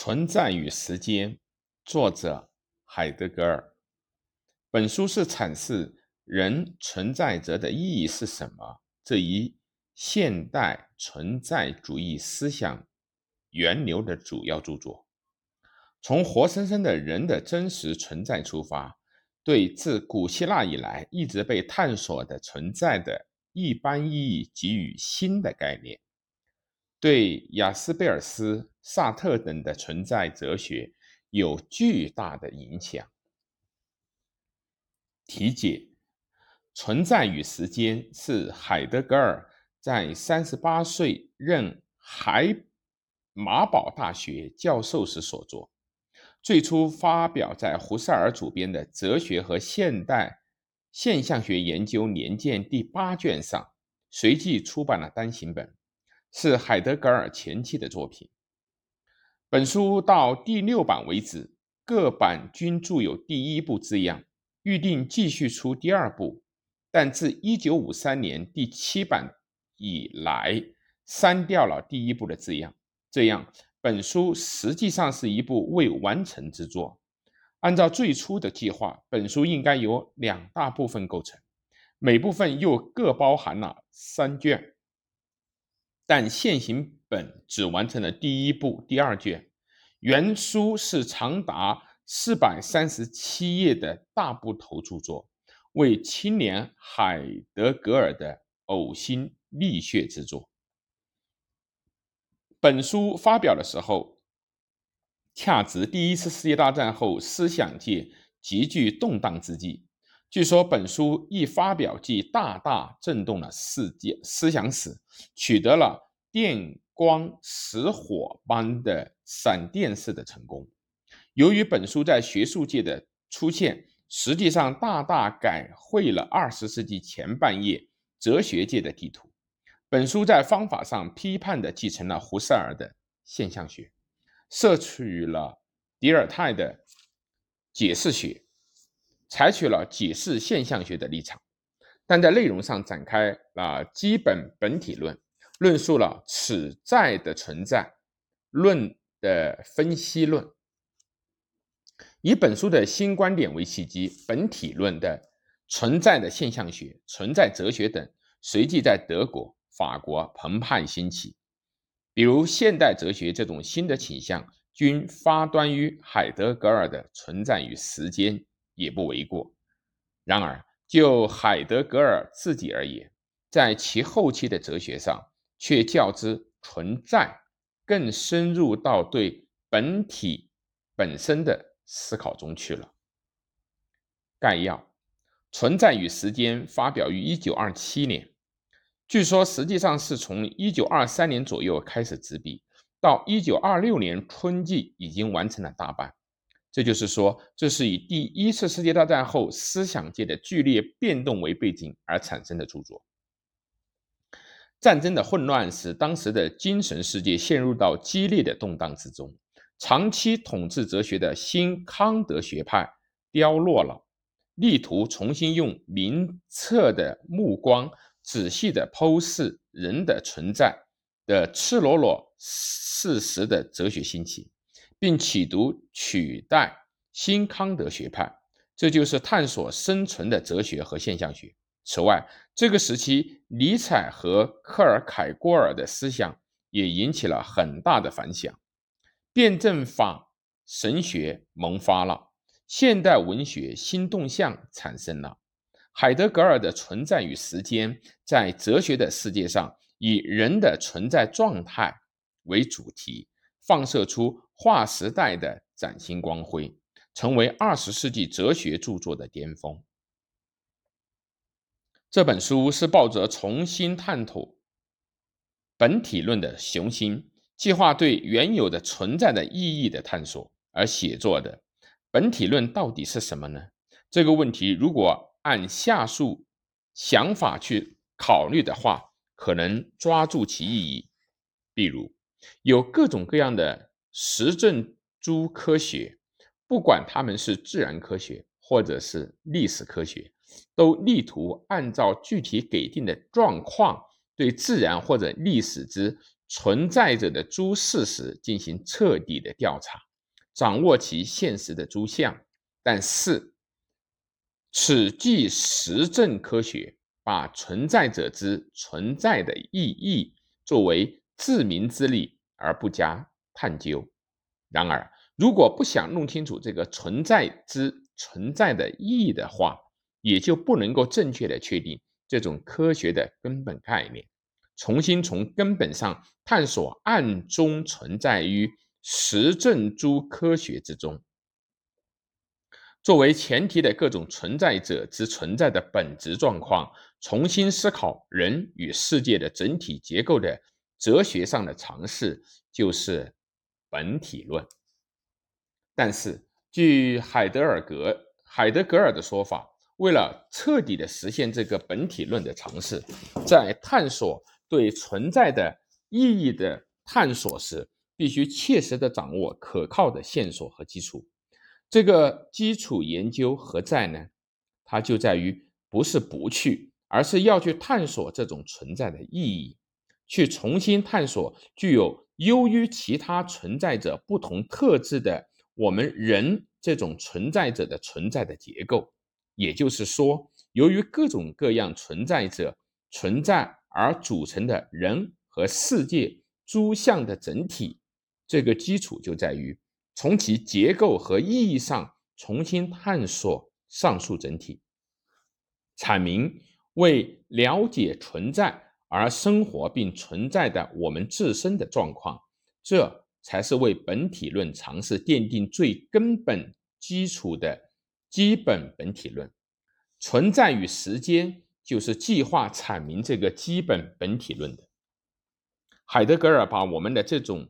存在与时间，作者海德格尔。本书是阐释人存在着的意义是什么这一现代存在主义思想源流的主要著作。从活生生的人的真实存在出发，对自古希腊以来一直被探索的存在的一般意义给予新的概念。对雅斯贝尔斯、萨特等的存在哲学有巨大的影响。题解：存在与时间是海德格尔在三十八岁任海马堡大学教授时所作，最初发表在胡塞尔主编的《哲学和现代现象学研究年鉴》第八卷上，随即出版了单行本。是海德格尔前期的作品。本书到第六版为止，各版均注有第一部字样，预定继续出第二部，但自1953年第七版以来，删掉了第一部的字样。这样，本书实际上是一部未完成之作。按照最初的计划，本书应该由两大部分构成，每部分又各包含了三卷。但现行本只完成了第一部第二卷，原书是长达四百三十七页的大部头著作，为青年海德格尔的呕心沥血之作。本书发表的时候，恰值第一次世界大战后思想界急剧动荡之际。据说本书一发表即大大震动了世界思想史，取得了电光石火般的闪电式的成功。由于本书在学术界的出现，实际上大大改绘了二十世纪前半叶哲学界的地图。本书在方法上批判地继承了胡塞尔的现象学，摄取了迪尔泰的解释学。采取了解释现象学的立场，但在内容上展开了基本本体论，论述了此在的存在论的分析论。以本书的新观点为契机，本体论的存在的现象学、存在哲学等，随即在德国、法国澎湃兴起。比如现代哲学这种新的倾向，均发端于海德格尔的存在与时间。也不为过。然而，就海德格尔自己而言，在其后期的哲学上，却较之存在更深入到对本体本身的思考中去了。概要：存在与时间发表于1927年，据说实际上是从1923年左右开始执笔，到1926年春季已经完成了大半。这就是说，这是以第一次世界大战后思想界的剧烈变动为背景而产生的著作。战争的混乱使当时的精神世界陷入到激烈的动荡之中。长期统治哲学的新康德学派凋落了，力图重新用明澈的目光仔细地剖析人的存在的赤裸裸事实的哲学兴起。并企图取代新康德学派，这就是探索生存的哲学和现象学。此外，这个时期尼采和克尔凯郭尔的思想也引起了很大的反响，辩证法神学萌发了，现代文学新动向产生了。海德格尔的存在与时间，在哲学的世界上以人的存在状态为主题。放射出划时代的崭新光辉，成为二十世纪哲学著作的巅峰。这本书是抱着重新探讨本体论的雄心，计划对原有的存在的意义的探索而写作的。本体论到底是什么呢？这个问题如果按下述想法去考虑的话，可能抓住其意义。比如。有各种各样的实证诸科学，不管他们是自然科学或者是历史科学，都力图按照具体给定的状况，对自然或者历史之存在着的诸事实进行彻底的调查，掌握其现实的诸相。但是，此即实证科学，把存在者之存在的意义作为自明之理而不加探究。然而，如果不想弄清楚这个存在之存在的意义的话，也就不能够正确的确定这种科学的根本概念，重新从根本上探索暗中存在于实证诸科学之中。作为前提的各种存在者之存在的本质状况，重新思考人与世界的整体结构的哲学上的尝试，就是本体论。但是，据海德尔格海德格尔的说法，为了彻底的实现这个本体论的尝试，在探索对存在的意义的探索时，必须切实的掌握可靠的线索和基础。这个基础研究何在呢？它就在于不是不去，而是要去探索这种存在的意义，去重新探索具有优于其他存在者不同特质的我们人这种存在者的存在的结构。也就是说，由于各种各样存在者存在而组成的人和世界诸相的整体，这个基础就在于。从其结构和意义上重新探索上述整体，阐明为了解存在而生活并存在的我们自身的状况，这才是为本体论尝试奠定最根本基础的基本本体论。存在与时间就是计划阐明这个基本本体论的。海德格尔把我们的这种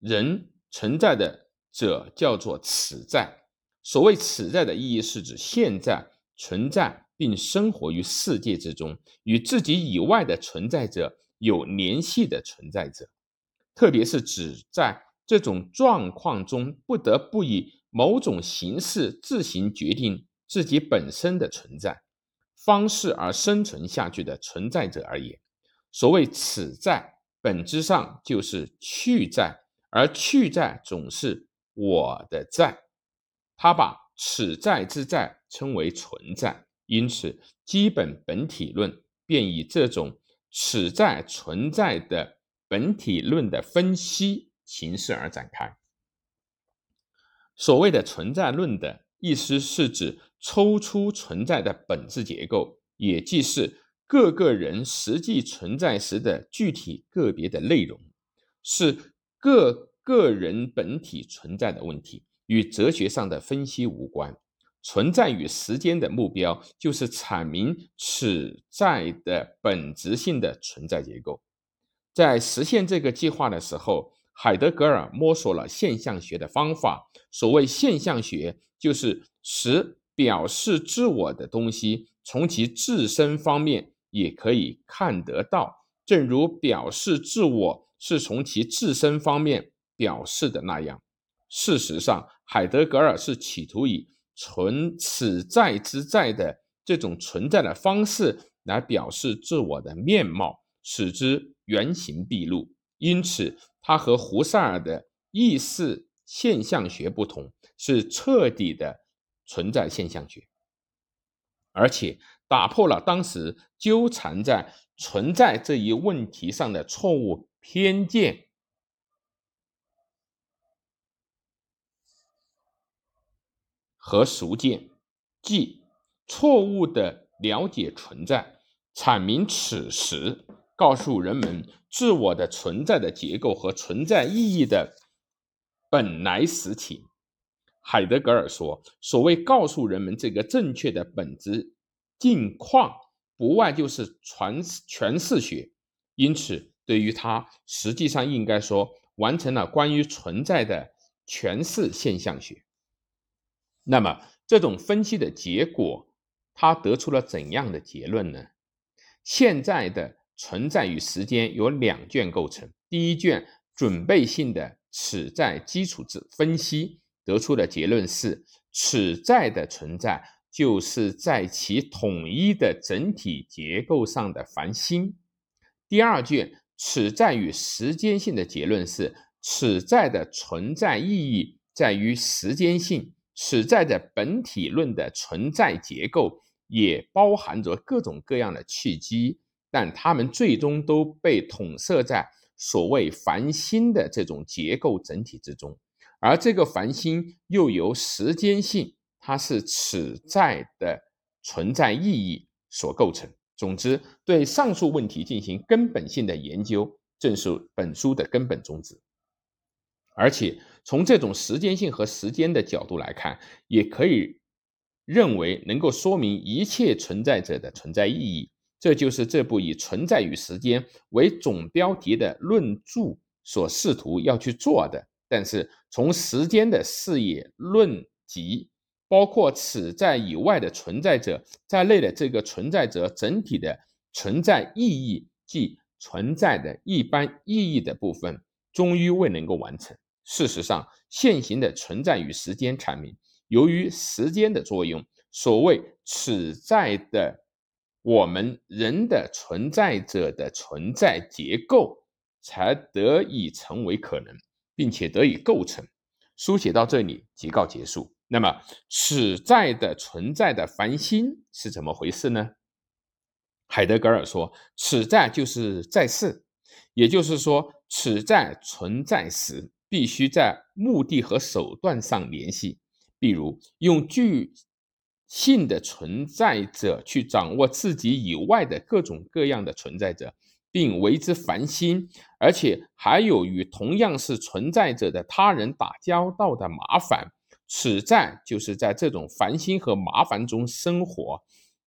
人存在的。者叫做此在。所谓此在的意义，是指现在存在并生活于世界之中，与自己以外的存在者有联系的存在者，特别是指在这种状况中不得不以某种形式自行决定自己本身的存在方式而生存下去的存在者而言。所谓此在，本质上就是去在，而去在总是。我的在，他把此在之在称为存在，因此基本本体论便以这种此在存在的本体论的分析形式而展开。所谓的存在论的意思是指抽出存在的本质结构，也即是各个人实际存在时的具体个别的内容，是各。个人本体存在的问题与哲学上的分析无关，存在与时间的目标就是阐明此在的本质性的存在结构。在实现这个计划的时候，海德格尔摸索了现象学的方法。所谓现象学，就是使表示自我的东西从其自身方面也可以看得到，正如表示自我是从其自身方面。表示的那样，事实上，海德格尔是企图以存此在之在的这种存在的方式来表示自我的面貌，使之原形毕露。因此，他和胡塞尔的意识现象学不同，是彻底的存在现象学，而且打破了当时纠缠在存在这一问题上的错误偏见。和熟见，即错误的了解存在，阐明此时，告诉人们自我的存在的结构和存在意义的本来实体。海德格尔说：“所谓告诉人们这个正确的本质境况，不外就是传诠释学。因此，对于他，实际上应该说完成了关于存在的诠释现象学。”那么，这种分析的结果，他得出了怎样的结论呢？现在的存在与时间由两卷构成。第一卷准备性的此在基础之分析得出的结论是：此在的存在就是在其统一的整体结构上的繁星。第二卷此在与时间性的结论是，此在的存在意义在于时间性。此在的本体论的存在结构也包含着各种各样的契机，但它们最终都被统摄在所谓繁星的这种结构整体之中，而这个繁星又由时间性，它是此在的存在意义所构成。总之，对上述问题进行根本性的研究，正是本书的根本宗旨。而且，从这种时间性和时间的角度来看，也可以认为能够说明一切存在者的存在意义。这就是这部以“存在与时间”为总标题的论著所试图要去做的。但是，从时间的视野论及包括此在以外的存在者在内的这个存在者整体的存在意义，即存在的一般意义的部分，终于未能够完成。事实上，现行的存在与时间阐明，由于时间的作用，所谓此在的我们人的存在者的存在结构，才得以成为可能，并且得以构成。书写到这里即告结束。那么，此在的存在的繁星是怎么回事呢？海德格尔说，此在就是在世，也就是说，此在存在时。必须在目的和手段上联系，比如用具性的存在者去掌握自己以外的各种各样的存在者，并为之烦心，而且还有与同样是存在者的他人打交道的麻烦。此在就是在这种烦心和麻烦中生活，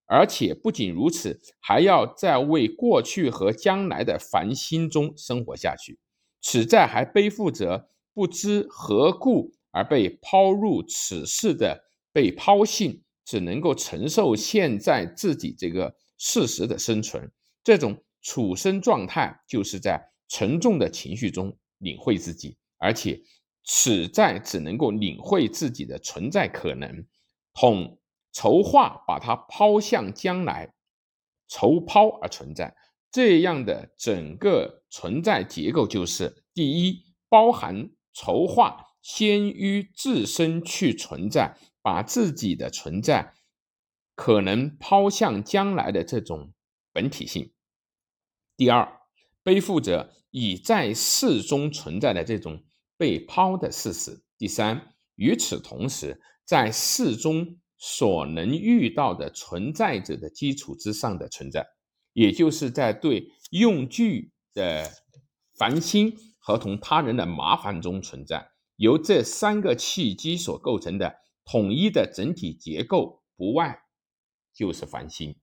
而且不仅如此，还要在为过去和将来的烦心中生活下去。此在还背负着。不知何故而被抛入此世的被抛性，只能够承受现在自己这个事实的生存。这种处身状态，就是在沉重的情绪中领会自己，而且此在只能够领会自己的存在可能，统筹划把它抛向将来，筹抛而存在。这样的整个存在结构，就是第一包含。筹划先于自身去存在，把自己的存在可能抛向将来的这种本体性。第二，背负着已在世中存在的这种被抛的事实。第三，与此同时，在世中所能遇到的存在者的基础之上的存在，也就是在对用具的烦心。和同他人的麻烦中存在，由这三个契机所构成的统一的整体结构，不外就是繁星。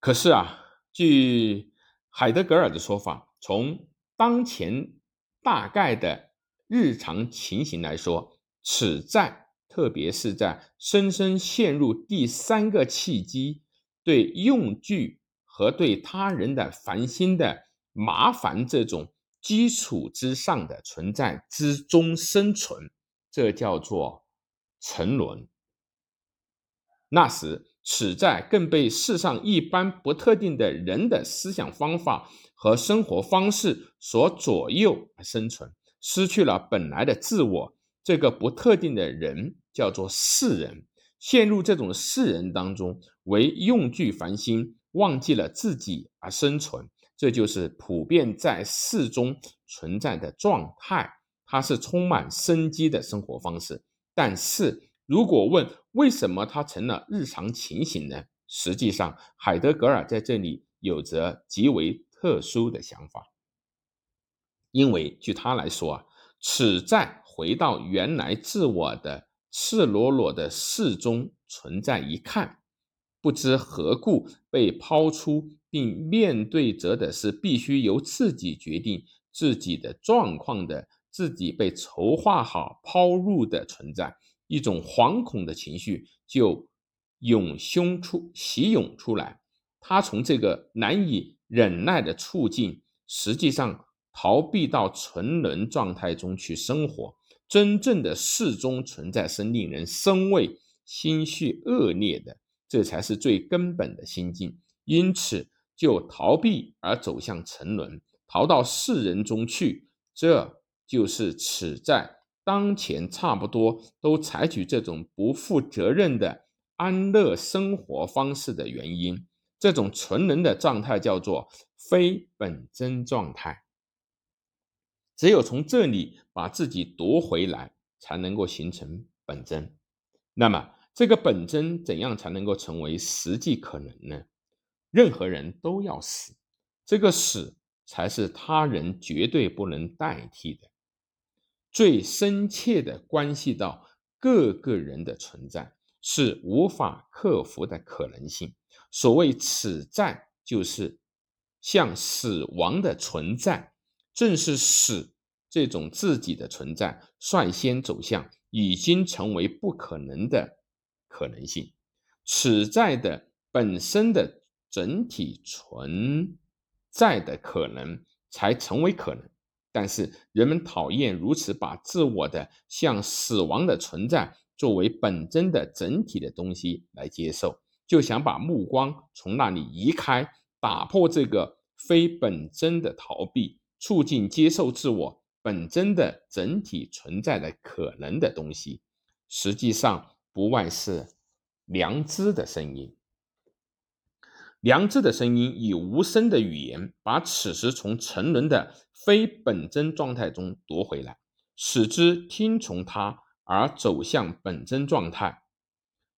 可是啊，据海德格尔的说法，从当前大概的日常情形来说，此在，特别是在深深陷入第三个契机对用具和对他人的烦心的。麻烦这种基础之上的存在之中生存，这叫做沉沦。那时，此在更被世上一般不特定的人的思想方法和生活方式所左右而生存，失去了本来的自我。这个不特定的人叫做世人，陷入这种世人当中，为用具烦心，忘记了自己而生存。这就是普遍在世中存在的状态，它是充满生机的生活方式。但是如果问为什么它成了日常情形呢？实际上，海德格尔在这里有着极为特殊的想法，因为据他来说啊，此在回到原来自我的赤裸裸的世中存在一看，不知何故被抛出。并面对着的是必须由自己决定自己的状况的自己被筹划好抛入的存在，一种惶恐的情绪就涌胸出袭涌出来。他从这个难以忍耐的处境，实际上逃避到沉沦状态中去生活。真正的世中存在是令人生畏、心绪恶劣的，这才是最根本的心境。因此。就逃避而走向沉沦，逃到世人中去，这就是此在当前差不多都采取这种不负责任的安乐生活方式的原因。这种纯人的状态叫做非本真状态。只有从这里把自己夺回来，才能够形成本真。那么，这个本真怎样才能够成为实际可能呢？任何人都要死，这个死才是他人绝对不能代替的，最深切的关系到各个人的存在，是无法克服的可能性。所谓此在，就是像死亡的存在。正是死这种自己的存在，率先走向已经成为不可能的可能性。此在的本身的整体存在的可能，才成为可能。但是人们讨厌如此把自我的像死亡的存在作为本真的整体的东西来接受，就想把目光从那里移开，打破这个非本真的逃避。促进接受自我本真的整体存在的可能的东西，实际上不外是良知的声音。良知的声音以无声的语言，把此时从沉沦的非本真状态中夺回来，使之听从它而走向本真状态。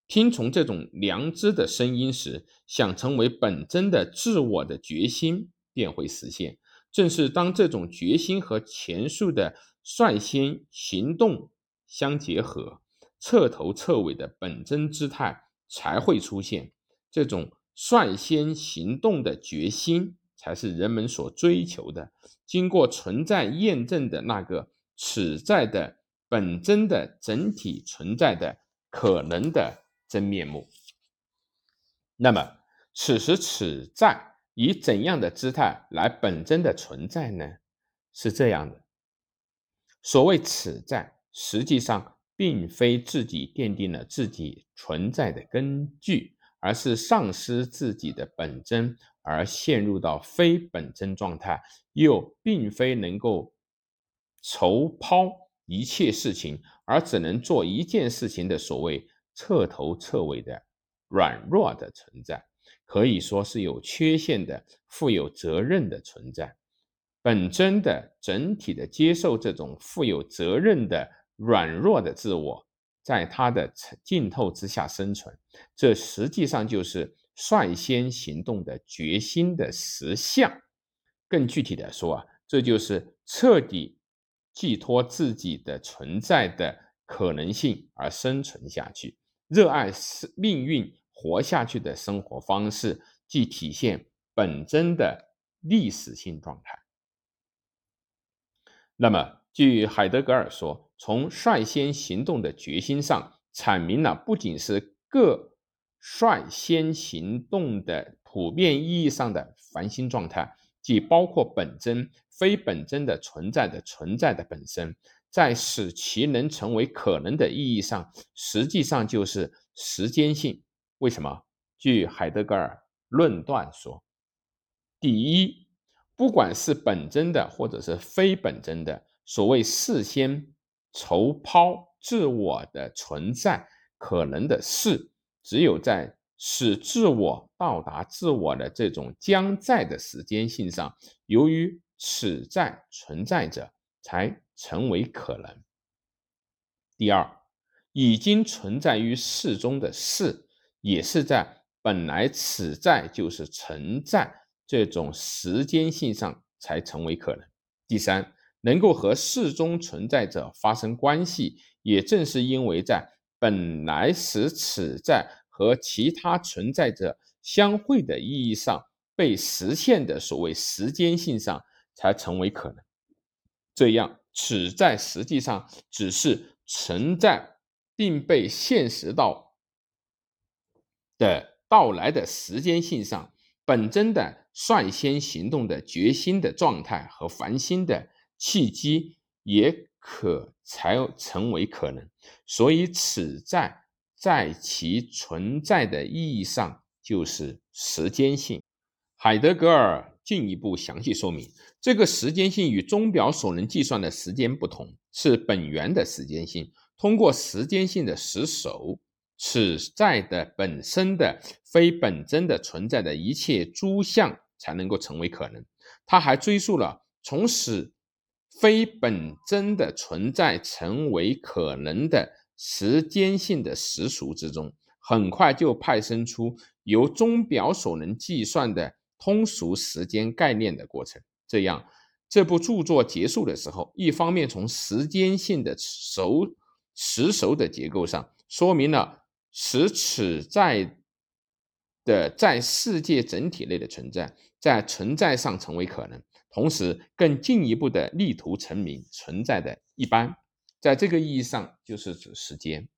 听从这种良知的声音时，想成为本真的自我的决心便会实现。正是当这种决心和前述的率先行动相结合，彻头彻尾的本真姿态才会出现。这种率先行动的决心，才是人们所追求的、经过存在验证的那个此在的本真的整体存在的可能的真面目。那么，此时此在。以怎样的姿态来本真的存在呢？是这样的，所谓此在，实际上并非自己奠定了自己存在的根据，而是丧失自己的本真而陷入到非本真状态，又并非能够筹抛一切事情，而只能做一件事情的所谓彻头彻尾的软弱的存在。可以说是有缺陷的、负有责任的存在，本真的整体的接受这种负有责任的软弱的自我，在它的浸透之下生存，这实际上就是率先行动的决心的实相。更具体的说啊，这就是彻底寄托自己的存在的可能性而生存下去，热爱生命运。活下去的生活方式，即体现本真的历史性状态。那么，据海德格尔说，从率先行动的决心上，阐明了不仅是各率先行动的普遍意义上的繁星状态，即包括本真、非本真的存在的存在的本身，在使其能成为可能的意义上，实际上就是时间性。为什么？据海德格尔论断说，第一，不管是本真的或者是非本真的，所谓事先筹抛自我的存在可能的事，只有在使自我到达自我的这种将在的时间性上，由于此在存在着，才成为可能。第二，已经存在于事中的事。也是在本来此在就是存在这种时间性上才成为可能。第三，能够和事中存在者发生关系，也正是因为在本来使此在和其他存在者相会的意义上被实现的所谓时间性上才成为可能。这样，此在实际上只是存在并被现实到。的到来的时间性上，本真的率先行动的决心的状态和繁星的契机，也可才成为可能。所以，此在在其存在的意义上，就是时间性。海德格尔进一步详细说明，这个时间性与钟表所能计算的时间不同，是本源的时间性。通过时间性的实守，此在的本身的非本真的存在的一切诸相才能够成为可能。他还追溯了从始非本真的存在成为可能的时间性的实俗之中，很快就派生出由钟表所能计算的通俗时间概念的过程。这样，这部著作结束的时候，一方面从时间性的熟实熟的结构上说明了使此在的在世界整体内的存在在存在上成为可能，同时更进一步的力图成名存在的一般，在这个意义上就是指时间。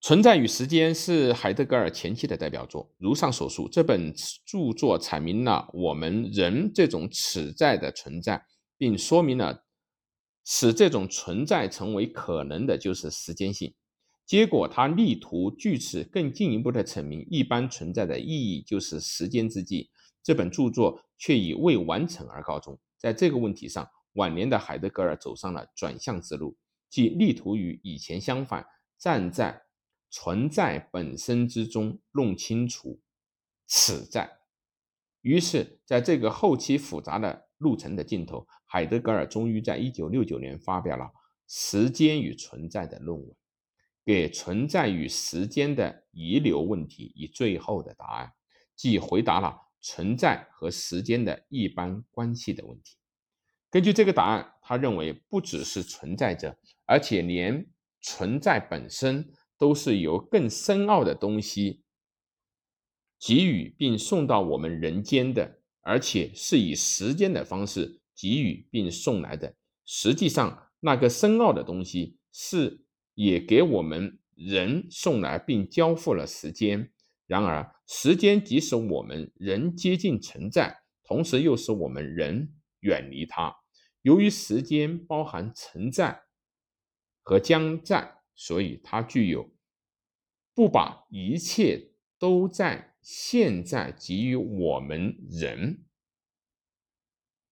存在与时间是海德格尔前期的代表作，如上所述，这本著作阐明了我们人这种此在的存在，并说明了。使这种存在成为可能的，就是时间性。结果，他力图据此更进一步的阐明一般存在的意义，就是时间之际。这本著作却以未完成而告终。在这个问题上，晚年的海德格尔走上了转向之路，即力图与以前相反，站在存在本身之中，弄清楚此在。于是，在这个后期复杂的路程的尽头，海德格尔终于在一九六九年发表了《时间与存在》的论文，给存在与时间的遗留问题以最后的答案，即回答了存在和时间的一般关系的问题。根据这个答案，他认为不只是存在着，而且连存在本身都是由更深奥的东西。给予并送到我们人间的，而且是以时间的方式给予并送来的。实际上，那个深奥的东西是也给我们人送来并交付了时间。然而，时间即使我们人接近存在，同时又使我们人远离它。由于时间包含存在和将在，所以它具有不把一切都在。现在给予我们人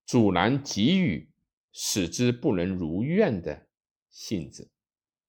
阻拦给予，使之不能如愿的性质。